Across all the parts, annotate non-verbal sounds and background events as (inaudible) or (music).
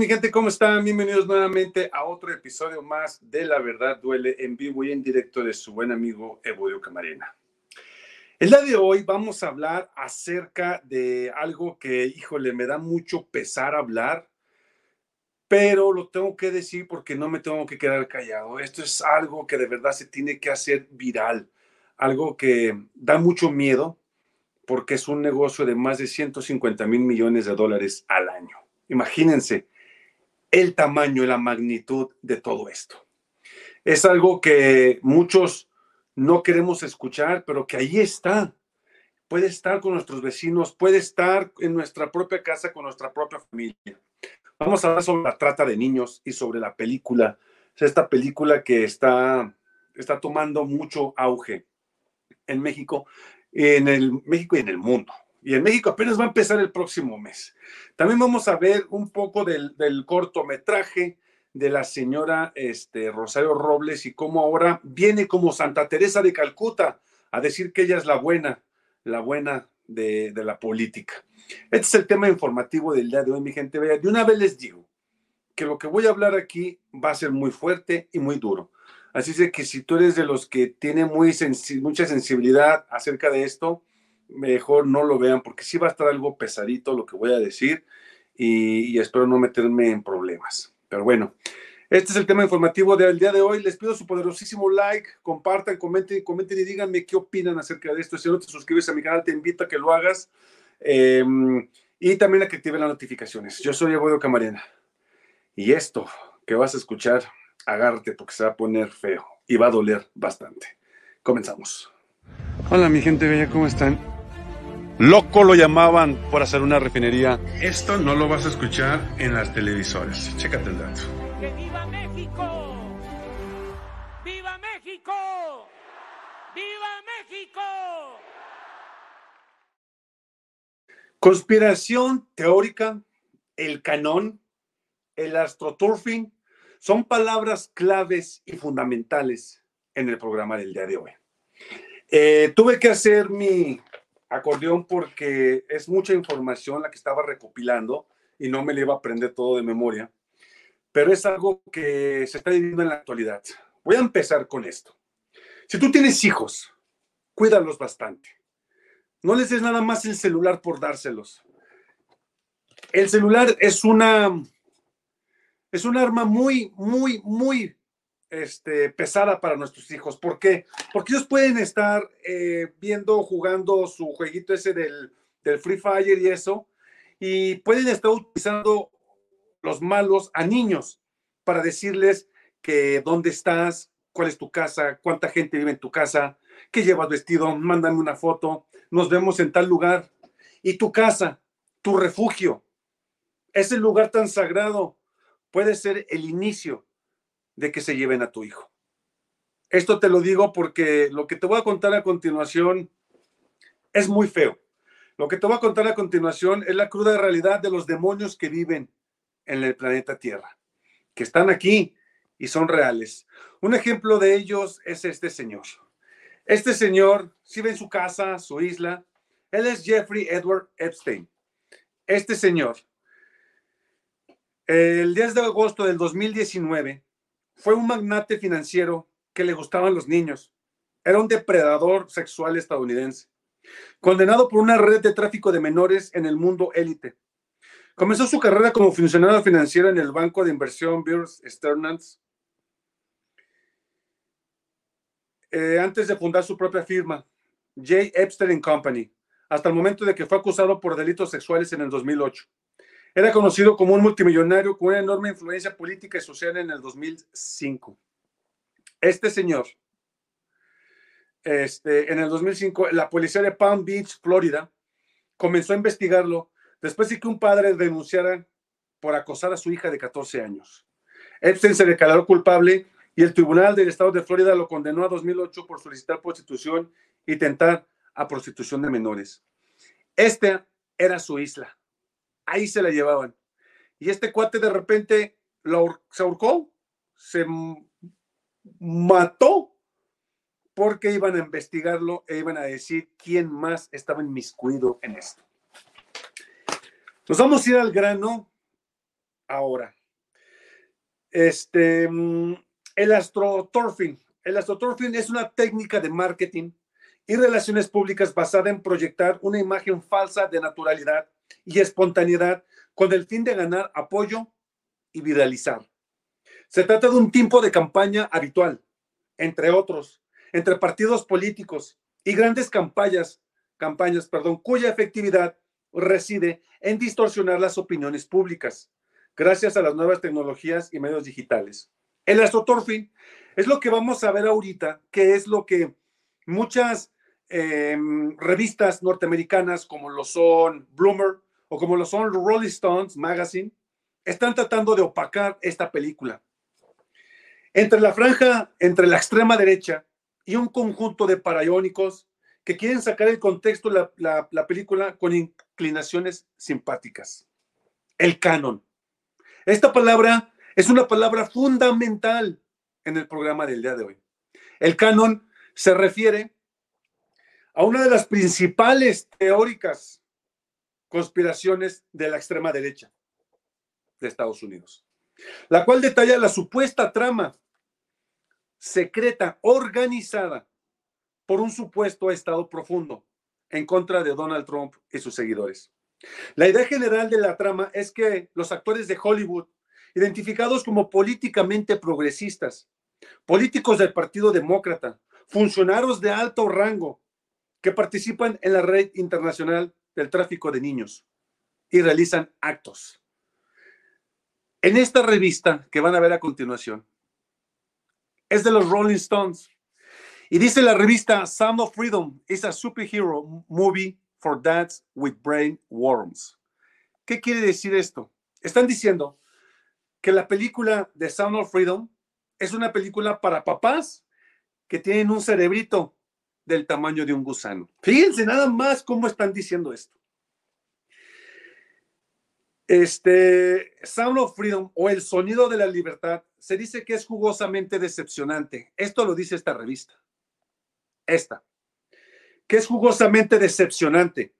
¿Qué tal, mi gente? ¿Cómo están? Bienvenidos nuevamente a otro episodio más de La Verdad Duele en vivo y en directo de su buen amigo Evodio Camarena. El día de hoy vamos a hablar acerca de algo que, híjole, me da mucho pesar hablar, pero lo tengo que decir porque no me tengo que quedar callado. Esto es algo que de verdad se tiene que hacer viral, algo que da mucho miedo porque es un negocio de más de 150 mil millones de dólares al año. Imagínense el tamaño y la magnitud de todo esto. Es algo que muchos no queremos escuchar, pero que ahí está. Puede estar con nuestros vecinos, puede estar en nuestra propia casa con nuestra propia familia. Vamos a hablar sobre la trata de niños y sobre la película, esta película que está, está tomando mucho auge en México, en el México y en el mundo y en México apenas va a empezar el próximo mes. También vamos a ver un poco del, cortometraje de la señora este, Rosario Robles y cómo ahora viene como Santa Teresa de Calcuta a decir que ella es la buena, la buena de, la política. Este es el tema informativo del día de hoy, mi gente. De una vez les digo que lo que voy a hablar aquí va a ser muy fuerte y muy duro. Así es que si tú eres de los que tiene muy mucha sensibilidad acerca de esto, mejor no lo vean porque sí va a estar algo pesadito lo que voy a decir y, espero no meterme en problemas. Pero bueno, este es el tema informativo del día de hoy. Les pido su poderosísimo like, compartan, comenten, comenten y díganme qué opinan acerca de esto. Si no te suscribes a mi canal, te invito a que lo hagas. Em, y también a que activen las notificaciones. Yo soy Evodio Camarena. Y esto que vas a escuchar, agárrate porque se va a poner feo y va a doler bastante. Comenzamos. Hola mi gente bella, ¿cómo están? Loco lo llamaban por hacer una refinería. Esto no lo vas a escuchar en las televisoras. Chécate el dato. viva México! ¡Viva México! ¡Viva México! Conspiración teórica, el canón, el astroturfing, son palabras claves y fundamentales en el programa del día de hoy. Eh, tuve que hacer mi acordeón porque es mucha información la que estaba recopilando y no me le iba a aprender todo de memoria, pero es algo que se está viviendo en la actualidad. Voy a empezar con esto. Si tú tienes hijos, cuídalos bastante. No les des nada más el celular por dárselos. El celular es una es un arma muy, muy, muy este, pesada para nuestros hijos. ¿Por qué? Porque ellos pueden estar eh, viendo, jugando su jueguito ese del, del Free Fire y eso, y pueden estar utilizando los malos a niños para decirles que dónde estás, cuál es tu casa, cuánta gente vive en tu casa, qué llevas vestido, mándame una foto, nos vemos en tal lugar. Y tu casa, tu refugio, ese lugar tan sagrado puede ser el inicio de que se lleven a tu hijo. Esto te lo digo porque lo que te voy a contar a continuación es muy feo. Lo que te voy a contar a continuación es la cruda realidad de los demonios que viven en el planeta Tierra, que están aquí y son reales. Un ejemplo de ellos es este señor. Este señor, si ve en su casa, su isla, él es Jeffrey Edward Epstein. Este señor, el 10 de agosto del 2019, fue un magnate financiero que le gustaban los niños. Era un depredador sexual estadounidense, condenado por una red de tráfico de menores en el mundo élite. Comenzó su carrera como funcionario financiero en el banco de inversión Bear Stearns eh, antes de fundar su propia firma, J. Epstein Company, hasta el momento de que fue acusado por delitos sexuales en el 2008. Era conocido como un multimillonario con una enorme influencia política y social en el 2005. Este señor, este, en el 2005, la policía de Palm Beach, Florida, comenzó a investigarlo después de que un padre denunciara por acosar a su hija de 14 años. Epstein se declaró culpable y el Tribunal del Estado de Florida lo condenó a 2008 por solicitar prostitución y tentar a prostitución de menores. Esta era su isla ahí se la llevaban. Y este cuate de repente se ahorcó, se mató, porque iban a investigarlo e iban a decir quién más estaba inmiscuido en esto. Nos vamos a ir al grano ahora. Este, mm, el astroturfing. El astroturfing es una técnica de marketing y relaciones públicas basada en proyectar una imagen falsa de naturalidad y espontaneidad con el fin de ganar apoyo y viralizar. Se trata de un tipo de campaña habitual, entre otros, entre partidos políticos y grandes campañas, campañas, perdón, cuya efectividad reside en distorsionar las opiniones públicas, gracias a las nuevas tecnologías y medios digitales. El astroturfing es lo que vamos a ver ahorita, que es lo que muchas em, revistas norteamericanas, como lo son Bloomer o como lo son Rolling Stones Magazine, están tratando de opacar esta película. Entre la franja, entre la extrema derecha y un conjunto de paraiónicos que quieren sacar el contexto de la película con inclinaciones simpáticas. El canon. Esta palabra es una palabra fundamental en el programa del día de hoy. El canon se refiere a una de las principales teóricas conspiraciones de la extrema derecha de Estados Unidos, la cual detalla la supuesta trama secreta organizada por un supuesto Estado profundo en contra de Donald Trump y sus seguidores. La idea general de la trama es que los actores de Hollywood, identificados como políticamente progresistas, políticos del Partido Demócrata, funcionarios de alto rango que participan en la red internacional del tráfico de niños y realizan actos. En esta revista que van a ver a continuación, es de los Rolling Stones. Y dice la revista Sound of Freedom is a superhero movie for dads with brain worms. ¿Qué quiere decir esto? Están diciendo que la película de Sound of Freedom es una película para papás que tienen un cerebrito del tamaño de un gusano. Fíjense nada más cómo están diciendo esto. Este Sound of Freedom o el sonido de la libertad se dice que es jugosamente decepcionante. Esto lo dice esta revista. Esta. Que es jugosamente decepcionante.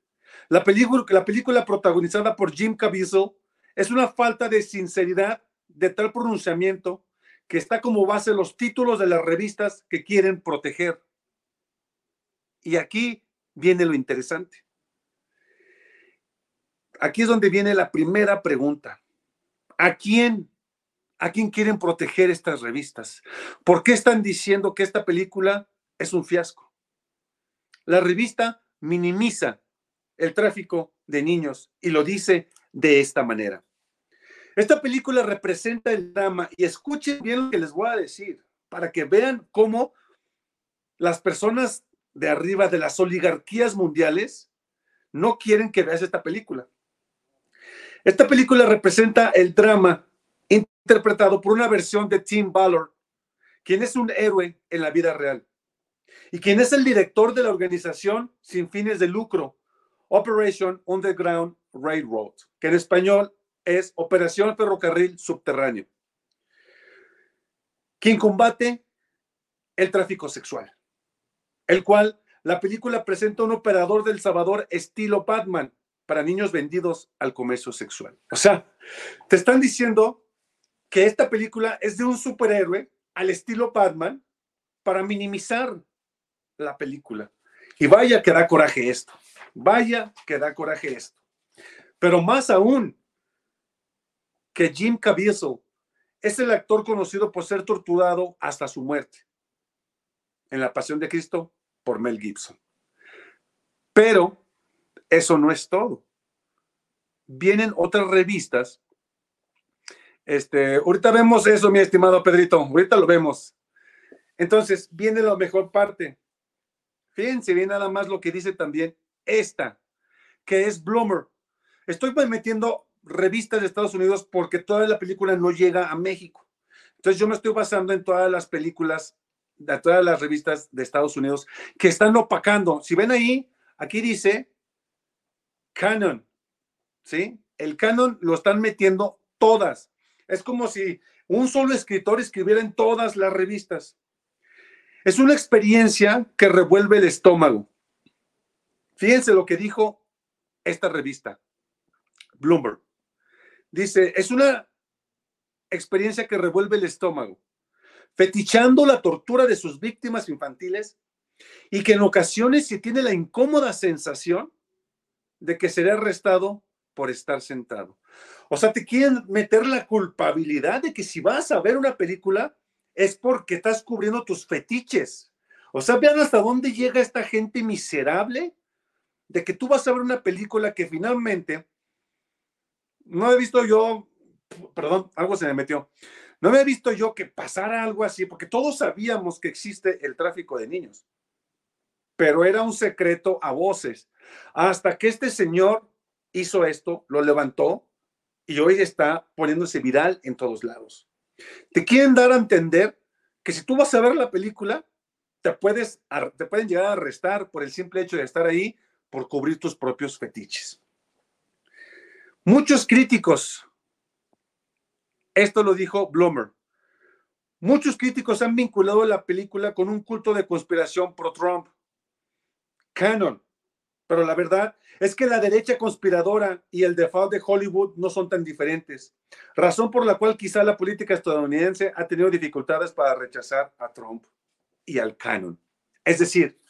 La película, la película protagonizada por Jim Caviezel es una falta de sinceridad de tal pronunciamiento que está como base los títulos de las revistas que quieren proteger. Y aquí viene lo interesante. Aquí es donde viene la primera pregunta. ¿A quién? ¿A quién quieren proteger estas revistas? ¿Por qué están diciendo que esta película es un fiasco? La revista minimiza el tráfico de niños y lo dice de esta manera. Esta película representa el drama y escuchen bien lo que les voy a decir para que vean cómo las personas de arriba de las oligarquías mundiales no quieren que veas esta película. Esta película representa el drama interpretado por una versión de Tim Ballard, quien es un héroe en la vida real y quien es el director de la organización sin fines de lucro, Operation Underground Railroad, que en español es Operación Ferrocarril Subterráneo, quien combate el tráfico sexual, el cual la película presenta un operador del Salvador estilo Batman para niños vendidos al comercio sexual. O sea, te están diciendo que esta película es de un superhéroe al estilo Batman para minimizar la película. Y vaya que da coraje esto. Vaya que da coraje esto. Pero más aún, que Jim Caviezel es el actor conocido por ser torturado hasta su muerte en La Pasión de Cristo por Mel Gibson. Pero eso no es todo. Vienen otras revistas. Este, ahorita vemos eso, mi estimado Pedrito. Ahorita lo vemos. Entonces, viene la mejor parte. Fíjense bien nada más lo que dice también esta, que es Bloomer. Estoy metiendo revistas de Estados Unidos porque toda la película no llega a México. Entonces yo me estoy basando en todas las películas, de todas las revistas de Estados Unidos que están opacando. Si ven ahí, aquí dice canon, ¿sí? El canon lo están metiendo todas. Es como si un solo escritor escribiera en todas las revistas. Es una experiencia que revuelve el estómago. Fíjense lo que dijo esta revista, Bloomberg. Dice, es una experiencia que revuelve el estómago, fetichando la tortura de sus víctimas infantiles y que en ocasiones se tiene la incómoda sensación de que será arrestado por estar sentado. O sea, te quieren meter la culpabilidad de que si vas a ver una película es porque estás cubriendo tus fetiches. O sea, vean hasta dónde llega esta gente miserable de que tú vas a ver una película que finalmente no he visto yo, perdón, algo se me metió. No he visto yo que pasara algo así, porque todos sabíamos que existe el tráfico de niños, pero era un secreto a voces. Hasta que este señor hizo esto, lo levantó y hoy está poniéndose viral en todos lados. Te quieren dar a entender que si tú vas a ver la película, te, puedes, te pueden llegar a arrestar por el simple hecho de estar ahí por cubrir tus propios fetiches. Muchos críticos, esto lo dijo Bloomer, muchos críticos han vinculado la película con un culto de conspiración pro-Trump. Canon, pero la verdad es que la derecha conspiradora y el default de Hollywood no son tan diferentes, razón por la cual quizá la política estadounidense ha tenido dificultades para rechazar a Trump y al canon. Es decir,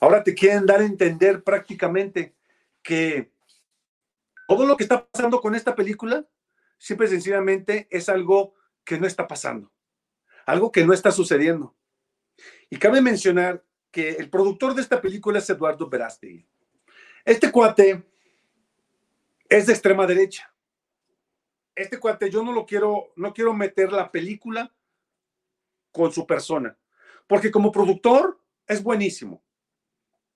ahora te quieren dar a entender prácticamente que todo lo que está pasando con esta película, simple y sencillamente es algo que no está pasando, algo que no está sucediendo. Y cabe mencionar que el productor de esta película es Eduardo Verástegui. Este cuate es de extrema derecha. Este cuate yo no lo quiero, no quiero meter la película con su persona, porque como productor es buenísimo,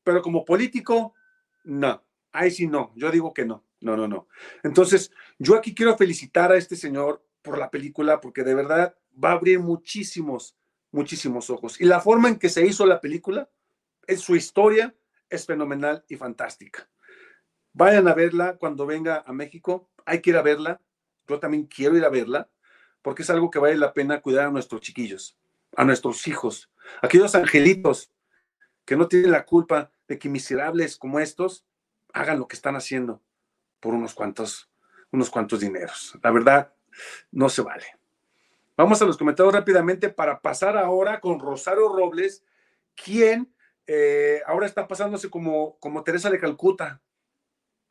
pero como político, no. Ahí sí no, yo digo que no, no, no, no. Entonces, yo aquí quiero felicitar a este señor por la película, porque de verdad va a abrir muchísimos, muchísimos ojos. Y la forma en que se hizo la película, es su historia, es fenomenal y fantástica. Vayan a verla cuando venga a México. Hay que ir a verla. Yo también quiero ir a verla porque es algo que vale la pena cuidar a nuestros chiquillos, a nuestros hijos, aquellos angelitos que no tienen la culpa de que miserables como estos hagan lo que están haciendo por unos cuantos, unos cuantos dineros. La verdad, no se vale. Vamos a los comentarios rápidamente para pasar ahora con Rosario Robles, quien eh, ahora está pasándose como, como Teresa de Calcuta,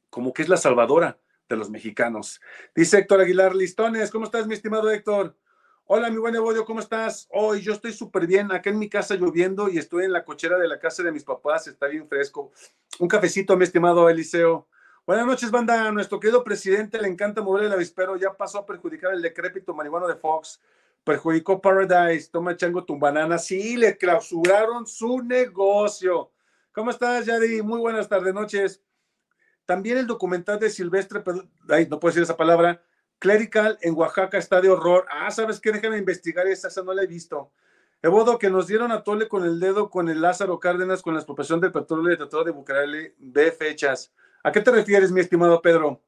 como que es la salvadora de los mexicanos. Dice Héctor Aguilar Listones, ¿cómo estás, mi estimado Héctor? Hola, mi buen Evodio, ¿cómo estás? Hoy yo estoy súper bien, acá en mi casa lloviendo y estoy en la cochera de la casa de mis papás, está bien fresco. Un cafecito, mi estimado Eliseo. Buenas noches, banda. Nuestro querido presidente le encanta mover el avispero, ya pasó a perjudicar el decrépito marihuano de Fox perjudicó Paradise, toma chango tu banana. Sí, le clausuraron su negocio. ¿Cómo estás, Yadi? Muy buenas tardes, noches. También el documental de Silvestre, ay, no puedo decir esa palabra, Clerical en Oaxaca está de horror. Ah, ¿sabes qué? Déjame investigar esa, esa no la he visto. Evodo, que nos dieron a tole con el dedo con el Lázaro Cárdenas con la expropiación del petróleo de Tratado de Bucareli. Ve fechas. ¿A qué te refieres, mi estimado Pedro?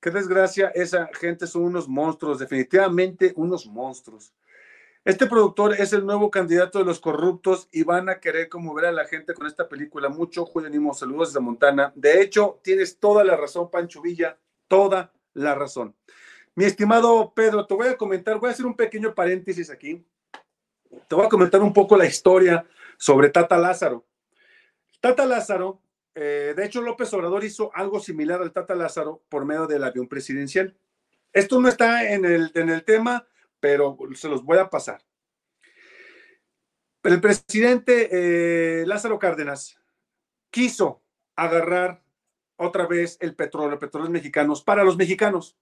Qué desgracia, esa gente son unos monstruos, definitivamente unos monstruos. Este productor es el nuevo candidato de los corruptos y van a querer conmover a la gente con esta película. Mucho Julianismo, saludos desde Montana. De hecho, tienes toda la razón, Pancho Villa, toda la razón. Mi estimado Pedro, te voy a comentar, voy a hacer un pequeño paréntesis aquí. Te voy a comentar un poco la historia sobre Tata Lázaro. Tata Lázaro, eh, de hecho López Obrador hizo algo similar al Tata Lázaro por medio del avión presidencial. Esto no está en el, en el tema, pero se los voy a pasar. El presidente eh, Lázaro Cárdenas quiso agarrar otra vez el petróleo, petróleos mexicanos para los mexicanos.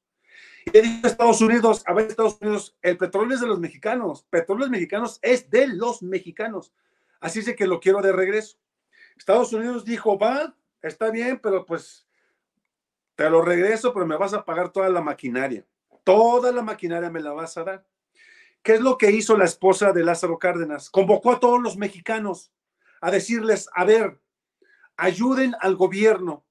Y dijo a Estados Unidos, a ver, Estados Unidos, el petróleo es de los mexicanos, petróleos mexicanos es de los mexicanos. Así es que lo quiero de regreso. Estados Unidos dijo, va, está bien, pero pues te lo regreso, pero me vas a pagar toda la maquinaria. Toda la maquinaria me la vas a dar. ¿Qué es lo que hizo la esposa de Lázaro Cárdenas? Convocó a todos los mexicanos a decirles, a ver, ayuden al gobierno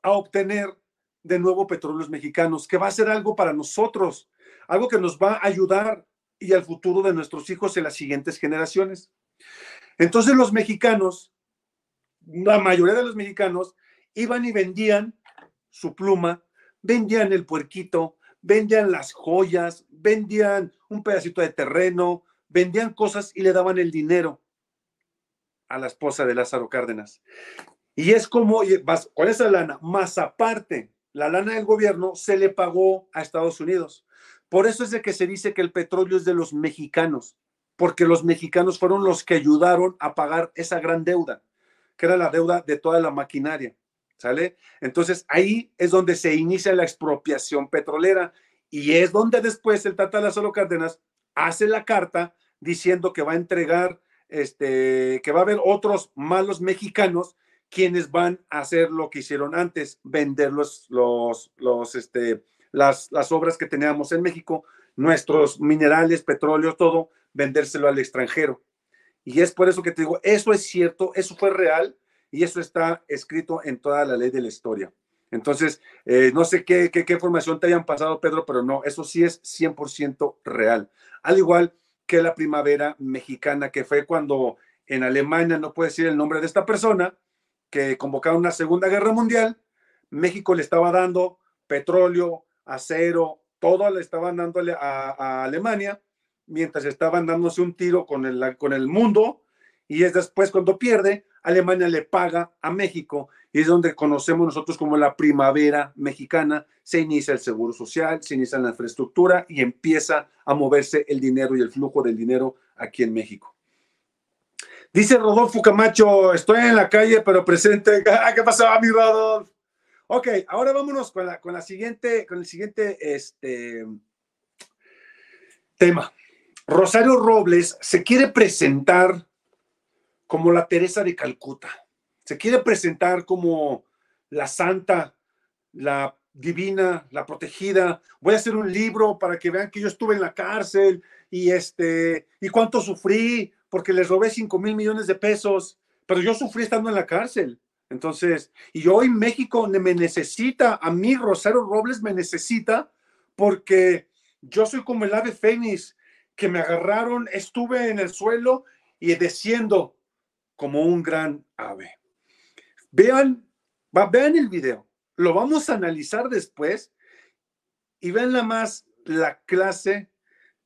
a obtener de nuevo petróleos mexicanos, que va a ser algo para nosotros, algo que nos va a ayudar y al futuro de nuestros hijos en las siguientes generaciones. Entonces los mexicanos, la mayoría de los mexicanos, iban y vendían su pluma, vendían el puerquito, vendían las joyas, vendían un pedacito de terreno, vendían cosas y le daban el dinero a la esposa de Lázaro Cárdenas. Y es como, con esa lana, más aparte, la lana del gobierno se le pagó a Estados Unidos. Por eso es de que se dice que el petróleo es de los mexicanos, porque los mexicanos fueron los que ayudaron a pagar esa gran deuda, que era la deuda de toda la maquinaria. ¿Sale? Entonces ahí es donde se inicia la expropiación petrolera y es donde después el Tata Lázaro Cárdenas hace la carta diciendo que va a entregar, este, que va a haber otros malos mexicanos quienes van a hacer lo que hicieron antes, vender los, los, los, este, las, las obras que teníamos en México, nuestros minerales, petróleo, todo, vendérselo al extranjero. Y es por eso que te digo, eso es cierto, eso fue real y eso está escrito en toda la ley de la historia. Entonces, eh, no sé qué, qué, qué, información te hayan pasado, Pedro, pero no, eso sí es 100% real. Al igual que la primavera mexicana, que fue cuando en Alemania, no puedo decir el nombre de esta persona, que convocaron una segunda guerra mundial, México le estaba dando petróleo, acero, todo le estaban dándole a, a Alemania, mientras estaban dándose un tiro con el, con el mundo, y es después cuando pierde, Alemania le paga a México y es donde conocemos nosotros como la primavera mexicana. Se inicia el seguro social, se inicia la infraestructura y empieza a moverse el dinero y el flujo del dinero aquí en México. Dice Rodolfo Camacho, estoy en la calle pero presente. (laughs) ¿Qué pasaba mi Rodolfo? Ok, ahora vámonos con la, con la siguiente, con el siguiente este, tema. Rosario Robles se quiere presentar como la Teresa de Calcuta. Se quiere presentar como la santa, la divina, la protegida. Voy a hacer un libro para que vean que yo estuve en la cárcel y este y cuánto sufrí porque les robé 5 mil millones de pesos, pero yo sufrí estando en la cárcel. Entonces, y hoy México me necesita, a mí Rosario Robles me necesita porque yo soy como el ave fénix que me agarraron, estuve en el suelo y desciendo como un gran ave. Vean, vean el video, lo vamos a analizar después y vean la más la clase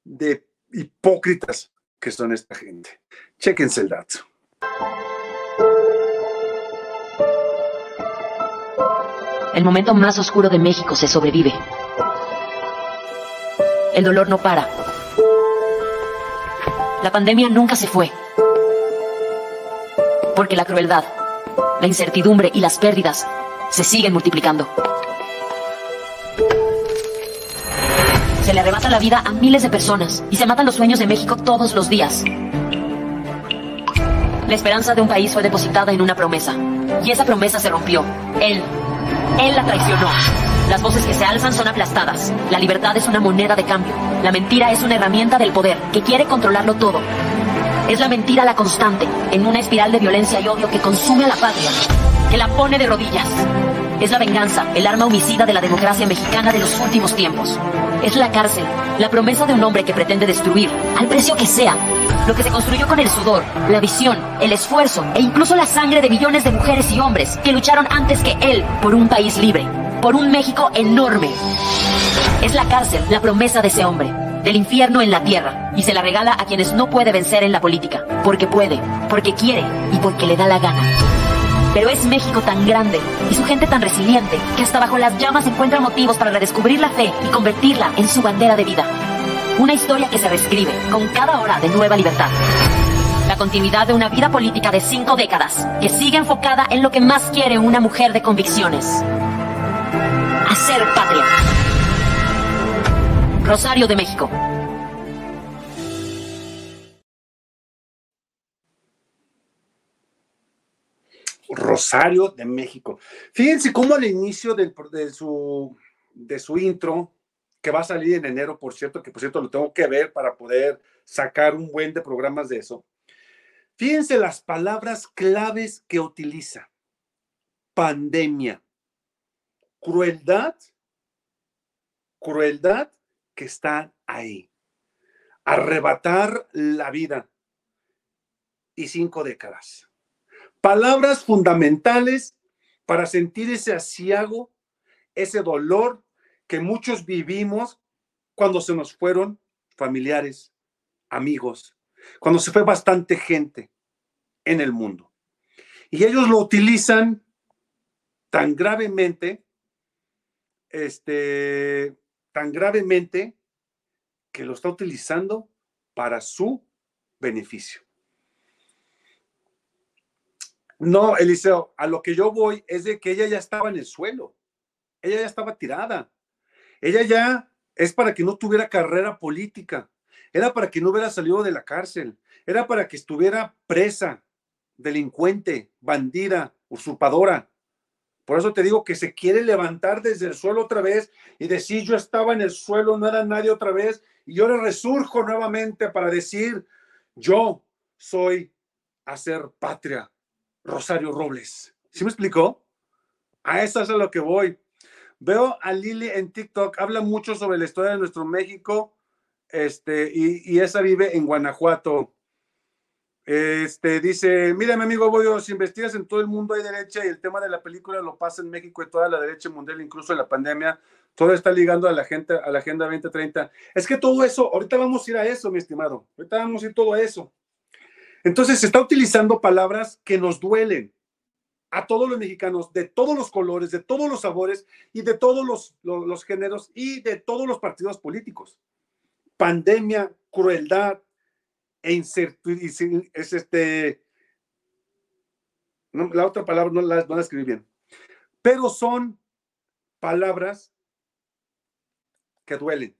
de hipócritas que son esta gente. Chequense el dato. El momento más oscuro de México se sobrevive. El dolor no para. La pandemia nunca se fue porque la crueldad, la incertidumbre y las pérdidas se siguen multiplicando. Se le arrebata la vida a miles de personas y se matan los sueños de México todos los días. La esperanza de un país fue depositada en una promesa. Y esa promesa se rompió. Él, él la traicionó. Las voces que se alzan son aplastadas. La libertad es una moneda de cambio. La mentira es una herramienta del poder que quiere controlarlo todo. Es la mentira la constante, en una espiral de violencia y odio que consume a la patria, que la pone de rodillas. Es la venganza, el arma homicida de la democracia mexicana de los últimos tiempos. Es la cárcel, la promesa de un hombre que pretende destruir, al precio que sea, lo que se construyó con el sudor, la visión, el esfuerzo e incluso la sangre de millones de mujeres y hombres que lucharon antes que él por un país libre, por un México enorme. Es la cárcel, la promesa de ese hombre del infierno en la tierra y se la regala a quienes no puede vencer en la política, porque puede, porque quiere y porque le da la gana. Pero es México tan grande y su gente tan resiliente que hasta bajo las llamas encuentra motivos para redescubrir la fe y convertirla en su bandera de vida. Una historia que se reescribe con cada hora de nueva libertad. La continuidad de una vida política de cinco décadas que sigue enfocada en lo que más quiere una mujer de convicciones. Hacer patria. Rosario de México. Rosario de México. Fíjense cómo al inicio de, su, de su intro, que va a salir en enero, por cierto, que por cierto lo tengo que ver para poder sacar un buen de programas de eso. Fíjense las palabras claves que utiliza. Pandemia, crueldad, crueldad que están ahí. Arrebatar la vida y cinco décadas. Palabras fundamentales para sentir ese asiago, ese dolor que muchos vivimos cuando se nos fueron familiares, amigos, cuando se fue bastante gente en el mundo. Y ellos lo utilizan tan gravemente, este, tan gravemente que lo está utilizando para su beneficio. No, Eliseo, a lo que yo voy es de que ella ya estaba en el suelo, ella ya estaba tirada, ella ya es para que no tuviera carrera política, era para que no hubiera salido de la cárcel, era para que estuviera presa, delincuente, bandida, usurpadora. Por eso te digo que se quiere levantar desde el suelo otra vez y decir, yo estaba en el suelo, no era nadie otra vez, y yo le resurjo nuevamente para decir, yo soy hacer patria, Rosario Robles. ¿Sí me explicó? A eso es a lo que voy. Veo a Lili en TikTok, habla mucho sobre la historia de nuestro México, este, y, y esa vive en Guanajuato. Este dice, mira mi amigo Boyo, si investigas en todo el mundo hay derecha y el tema de la película lo pasa en México y toda la derecha mundial, incluso en la pandemia, todo está ligando a la gente, a la Agenda 2030. Es que todo eso, ahorita vamos a ir a eso, mi estimado, ahorita vamos a ir todo a eso. Entonces se está utilizando palabras que nos duelen a todos los mexicanos, de todos los colores, de todos los sabores y de todos los, los, géneros y de todos los partidos políticos. Pandemia, crueldad e incertidumbre, es este, la otra palabra no la, no la escribí bien, pero son palabras que duelen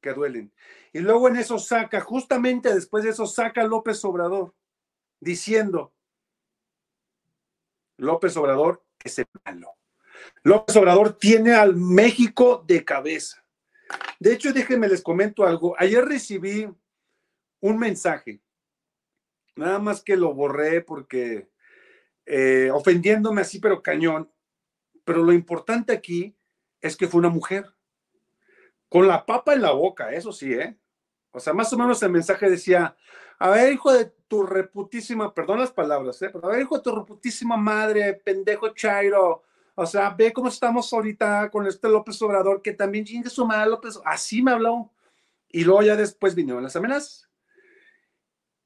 que duelen. Y luego en eso saca, justamente después de eso saca López Obrador, diciendo, López Obrador es el malo. López Obrador tiene al México de cabeza. De hecho, déjenme les comento algo. Ayer recibí un mensaje, nada más que lo borré porque eh, ofendiéndome así, pero cañón. Pero lo importante aquí es que fue una mujer con la papa en la boca, eso sí, ¿eh? O sea, más o menos el mensaje decía, a ver, hijo de tu reputísima, perdón las palabras, ¿eh? Pero a ver, hijo de tu reputísima madre, pendejo Chairo, o sea, ve cómo estamos ahorita con este López Obrador, que también chingue su madre López, así me habló. Y luego ya después vinieron las amenazas.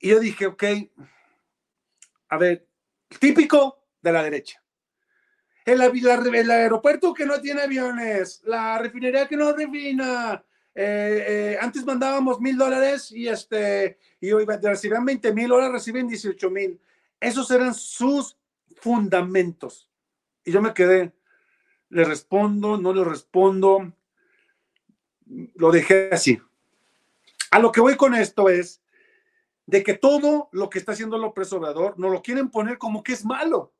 Y yo dije, ok, a ver, típico de la derecha el, el, aeropuerto que no tiene aviones, la refinería que no refina. Eh, eh, antes mandábamos mil dólares y este y hoy recibían 20 mil, ahora reciben 18 mil. Esos eran sus fundamentos. Y yo me quedé, le respondo, no le respondo, lo dejé así. A lo que voy con esto es de que todo lo que está haciendo López Obrador no lo quieren poner como que es malo.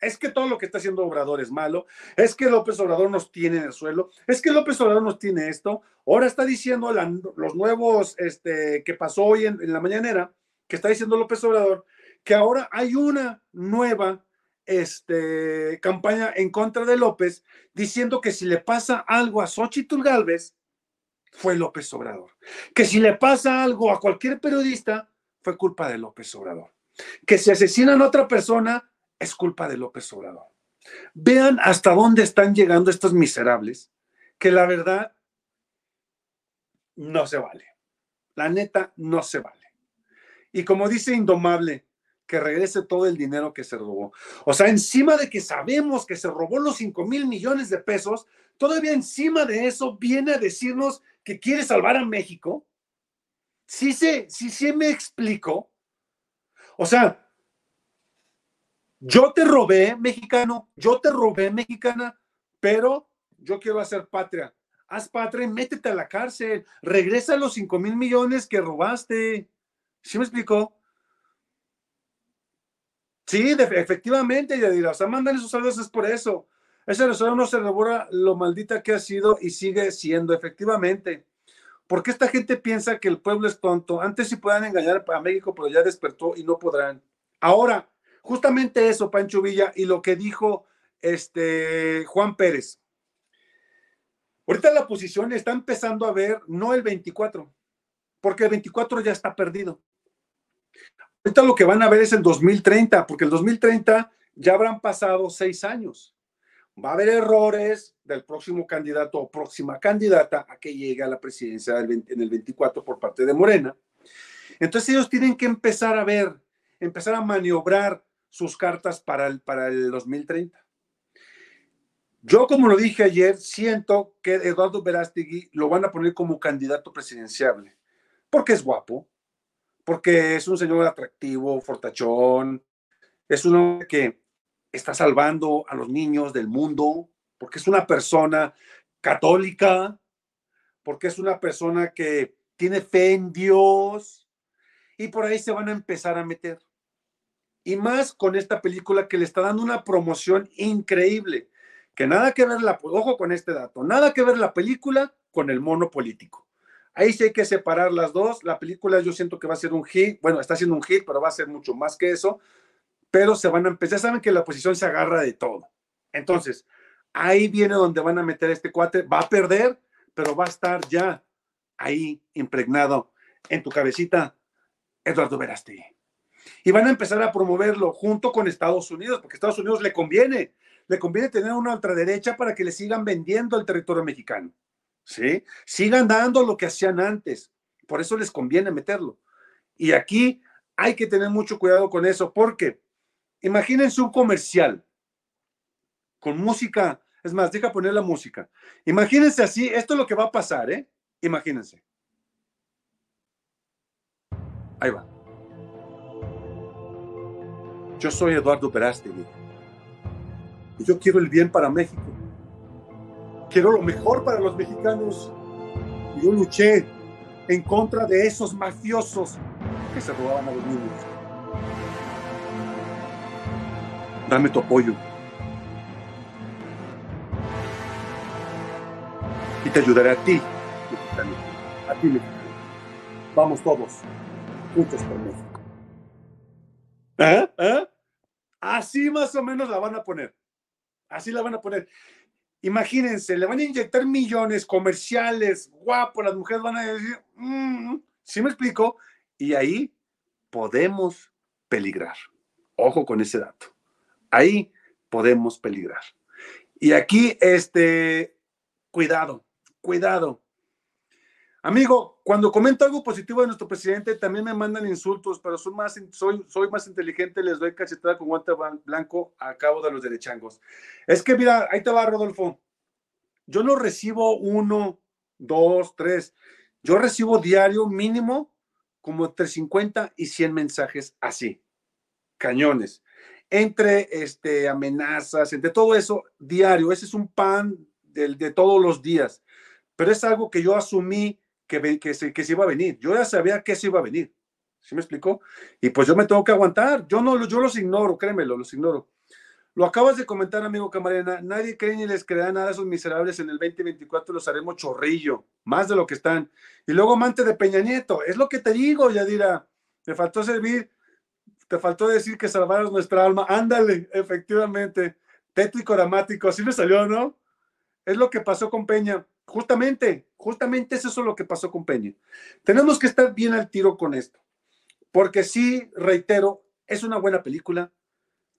Es que todo lo que está haciendo Obrador es malo, es que López Obrador nos tiene en el suelo, es que López Obrador nos tiene esto, ahora está diciendo los nuevos, este, que pasó hoy en, la mañanera, que está diciendo López Obrador, que ahora hay una nueva este, campaña en contra de López, diciendo que si le pasa algo a Xochitl Galvez, fue López Obrador. Que si le pasa algo a cualquier periodista, fue culpa de López Obrador. Que si asesinan a otra persona, es culpa de López Obrador. Vean hasta dónde están llegando estos miserables, que la verdad no se vale. La neta no se vale. Y como dice Indomable, que regrese todo el dinero que se robó. O sea, encima de que sabemos que se robó los 5 mil millones de pesos, todavía encima de eso viene a decirnos que quiere salvar a México. Sí, sí, sí, sí me explico. O sea, yo te robé, mexicano, yo te robé, mexicana, pero yo quiero hacer patria. Haz patria y métete a la cárcel. Regresa los 5 mil millones que robaste. ¿Sí me explicó? Sí, efectivamente, Yadira. O sea, mandan esos saludos es por eso. Ese restaurante no se devora lo maldita que ha sido y sigue siendo, efectivamente. Porque esta gente piensa que el pueblo es tonto. Antes sí puedan engañar a México, pero ya despertó y no podrán. Ahora, Justamente eso, Pancho Villa, y lo que dijo este Juan Pérez. Ahorita la posición está empezando a ver no el 24, porque el 24 ya está perdido. Ahorita lo que van a ver es el 2030, porque el 2030 ya habrán pasado seis años. va a haber errores del próximo candidato o próxima candidata a que llegue a la presidencia en el 24 por parte de Morena. Entonces ellos tienen que empezar a ver, empezar a maniobrar sus cartas para el, para el 2030. Yo, como lo dije ayer, siento que Eduardo Verástegui lo van a poner como candidato presidenciable, porque es guapo, porque es un señor atractivo, fortachón, es uno que está salvando a los niños del mundo, porque es una persona católica, porque es una persona que tiene fe en Dios, y por ahí se van a empezar a meter. Y más con esta película que le está dando una promoción increíble que nada que ver la, ojo con este dato, nada que ver la película con el mono político. Ahí sí hay que separar las dos. La película yo siento que va a ser un hit, bueno, está siendo un hit, pero va a ser mucho más que eso, pero se van a empezar, saben que la oposición se agarra de todo. Entonces, ahí viene donde van a meter este cuate, va a perder, pero va a estar ya ahí impregnado en tu cabecita, Eduardo Verástegui. Y van a empezar a promoverlo junto con Estados Unidos, porque a Estados Unidos le conviene le conviene tener una ultraderecha para que le sigan vendiendo el territorio mexicano. ¿Sí? Sigan dando lo que hacían antes. Por eso les conviene meterlo. Y aquí hay que tener mucho cuidado con eso, porque imagínense un comercial con música. Es más, deja poner la música. Imagínense así, esto es lo que va a pasar, ¿eh? Imagínense. Ahí va. Yo soy Eduardo Perástegui yo quiero el bien para México. Quiero lo mejor para los mexicanos. Y yo luché en contra de esos mafiosos que se robaban a los niños. Dame tu apoyo. Y te ayudaré a ti, mexicano. A ti, mexicano. Vamos todos, juntos por México. ¿Eh? ¿Eh? Así más o menos la van a poner. Así la van a poner. Imagínense, le van a inyectar millones comerciales, guapo, las mujeres van a decir, mm", ¿sí me explico? Y ahí podemos peligrar. Ojo con ese dato. Ahí podemos peligrar. Y aquí, este, cuidado, cuidado. Amigo, cuando comento algo positivo de nuestro presidente, también me mandan insultos, pero soy más, soy, más inteligente, les doy cachetada con guante blanco a cabo de los derechangos. Es que mira, ahí te va, Rodolfo. Yo no recibo uno, dos, tres. Yo recibo diario mínimo como entre 50 y 100 mensajes así, cañones. Entre este, amenazas, entre todo eso, diario. Ese es un pan de, de todos los días. Pero es algo que yo asumí que, se, que se iba a venir. Yo ya sabía que se iba a venir. ¿Sí me explicó? Y pues yo me tengo que aguantar. Yo no, yo los ignoro, créemelo, los ignoro. Lo acabas de comentar, amigo Camarena. Nadie cree ni les creerá nada a esos miserables. En el 2024 los haremos chorrillo, más de lo que están. Y luego amante de Peña Nieto. Es lo que te digo, Yadira. Me faltó servir, te faltó decir que salvaras nuestra alma. Ándale, efectivamente. Tétrico dramático. Así me salió, ¿no? Es lo que pasó con Peña. Justamente, justamente eso es lo que pasó con Peña. Tenemos que estar bien al tiro con esto, porque sí, reitero, es una buena película,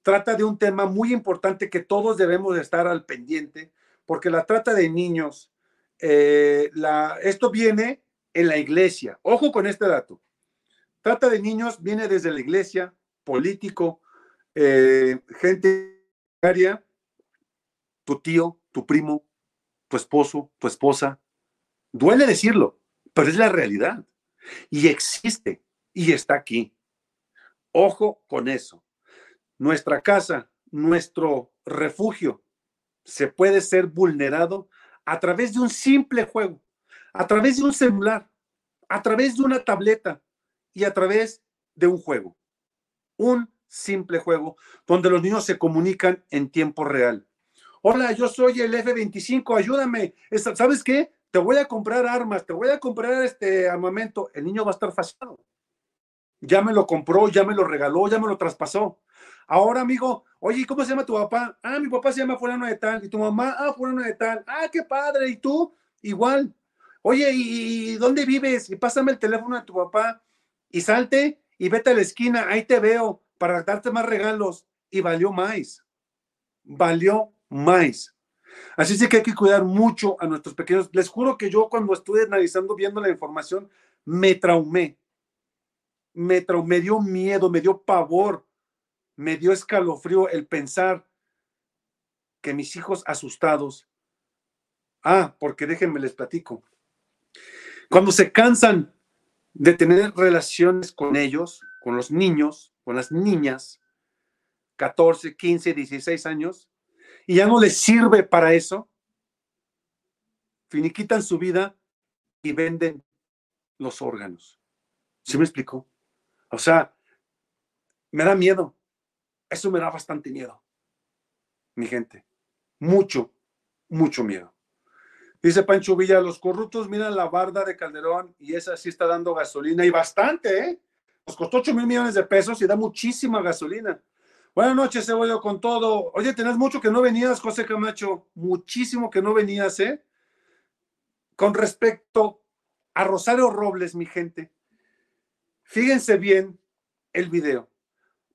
trata de un tema muy importante que todos debemos de estar al pendiente, porque la trata de niños, eh, esto viene en la iglesia. Ojo con este dato. Trata de niños viene desde la iglesia, político, eh, gente, tu tío, tu primo, tu esposo, tu esposa. Duele decirlo, pero es la realidad. Y existe y está aquí. Ojo con eso. Nuestra casa, nuestro refugio, se puede ser vulnerado a través de un simple juego, a través de un celular, a través de una tableta y a través de un juego. Un simple juego donde los niños se comunican en tiempo real. Hola, yo soy el F-25, ayúdame. ¿Sabes qué? Te voy a comprar armas, te voy a comprar este armamento. El niño va a estar fascinado. Ya me lo compró, ya me lo regaló, ya me lo traspasó. Ahora, amigo, oye, ¿cómo se llama tu papá? Ah, mi papá se llama fulano de tal. ¿Y tu mamá? Ah, fulano de tal. Ah, qué padre. ¿Y tú? Igual. Oye, ¿y dónde vives? Y pásame el teléfono de tu papá. Y salte y vete a la esquina. Ahí te veo para darte más regalos. Y valió más. Valió más. Así es que hay que cuidar mucho a nuestros pequeños. Les juro que yo cuando estuve analizando, viendo la información, me traumé. Me, traumé, dio miedo, me dio pavor, me dio escalofrío el pensar que mis hijos asustados. Ah, porque déjenme les platico. Cuando se cansan de tener relaciones con ellos, con los niños, con las niñas, 14, 15, 16 años, y ya no les sirve para eso, finiquitan su vida y venden los órganos. ¿Sí me explico? O sea, me da miedo. Eso me da bastante miedo, mi gente. Mucho, mucho miedo. Dice Pancho Villa, los corruptos miran la barda de Calderón y esa sí está dando gasolina y bastante, ¿eh? Nos costó 8 mil millones de pesos y da muchísima gasolina. Buenas noches, Cebollo, con todo. Oye, tenés mucho que no venías, José Camacho. Muchísimo que no venías, ¿eh? Con respecto a Rosario Robles, mi gente. Fíjense bien el video.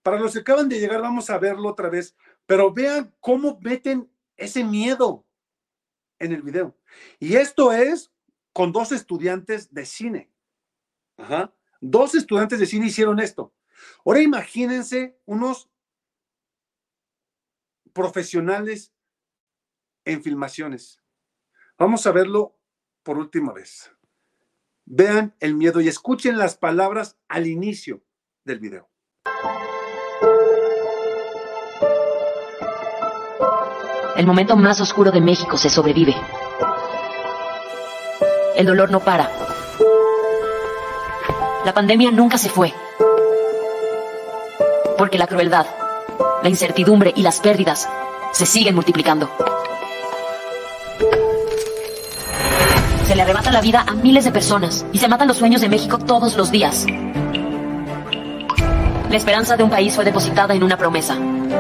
Para los que acaban de llegar, vamos a verlo otra vez, pero vean cómo meten ese miedo en el video. Y esto es con dos estudiantes de cine. Ajá. Dos estudiantes de cine hicieron esto. Ahora imagínense unos profesionales en filmaciones. Vamos a verlo por última vez. Vean el miedo y escuchen las palabras al inicio del video. El momento más oscuro de México se sobrevive. El dolor no para. La pandemia nunca se fue. Porque la crueldad, la incertidumbre y las pérdidas se siguen multiplicando. Se le arrebata la vida a miles de personas y se matan los sueños de México todos los días. La esperanza de un país fue depositada en una promesa.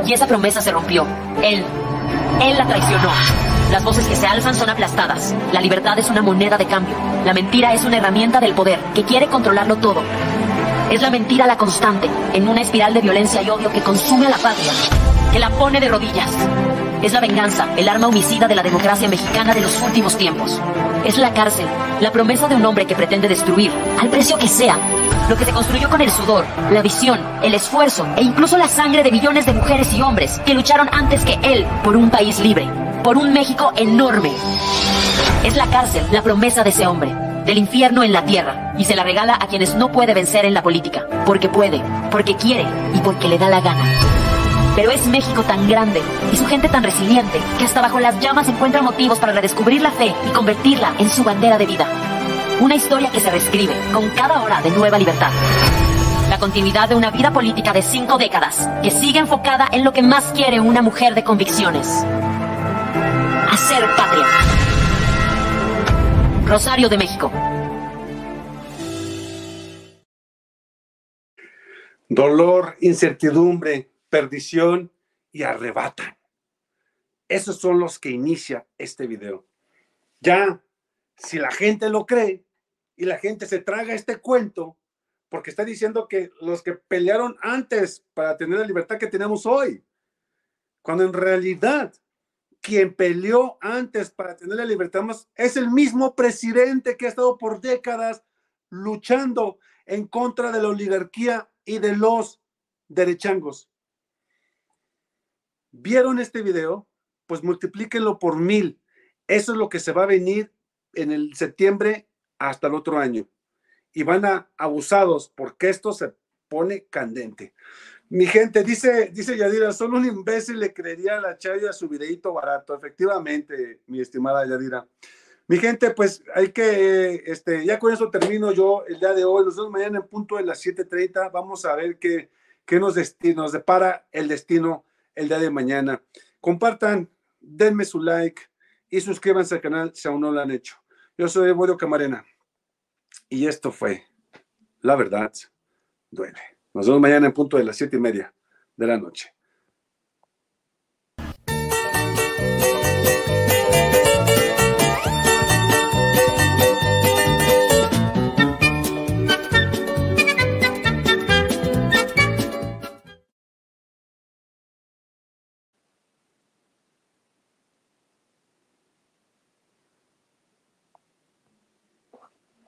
Y esa promesa se rompió. Él, él la traicionó. Las voces que se alzan son aplastadas. La libertad es una moneda de cambio. La mentira es una herramienta del poder que quiere controlarlo todo. Es la mentira la constante, en una espiral de violencia y odio que consume a la patria, que la pone de rodillas. Es la venganza, el arma homicida de la democracia mexicana de los últimos tiempos. Es la cárcel, la promesa de un hombre que pretende destruir, al precio que sea, lo que se construyó con el sudor, la visión, el esfuerzo e incluso la sangre de millones de mujeres y hombres que lucharon antes que él por un país libre, por un México enorme. Es la cárcel, la promesa de ese hombre, del infierno en la tierra y se la regala a quienes no puede vencer en la política, porque puede, porque quiere y porque le da la gana. Pero es México tan grande y su gente tan resiliente que hasta bajo las llamas encuentra motivos para redescubrir la fe y convertirla en su bandera de vida. Una historia que se reescribe con cada hora de nueva libertad. La continuidad de una vida política de cinco décadas que sigue enfocada en lo que más quiere una mujer de convicciones. Hacer patria. Rosario de Dolor, incertidumbre, perdición y arrebatan. Esos son los que inicia este video. Ya, si la gente lo cree y la gente se traga este cuento, porque está diciendo que los que pelearon antes para tener la libertad que tenemos hoy, cuando en realidad quien peleó antes para tener la libertad más es el mismo presidente que ha estado por décadas luchando en contra de la oligarquía y de los derechangos. ¿Vieron este video? Pues multiplíquenlo por mil. Eso es lo que se va a venir en el septiembre hasta el otro año. Y van a abusados porque esto se pone candente. Mi gente, dice, dice Yadira, solo un imbécil le creería a la Chaya su videito barato. Efectivamente, mi estimada Yadira. Mi gente, pues hay que, este, ya con eso termino yo el día de hoy. Nos vemos mañana en punto de las 7.30. Vamos a ver qué, qué nos, nos depara el destino el día de mañana. Compartan, denme su like y suscríbanse al canal si aún no lo han hecho. Yo soy Evodio Camarena y esto fue La Verdad Duele. Nos vemos mañana en punto de las siete y media de la noche.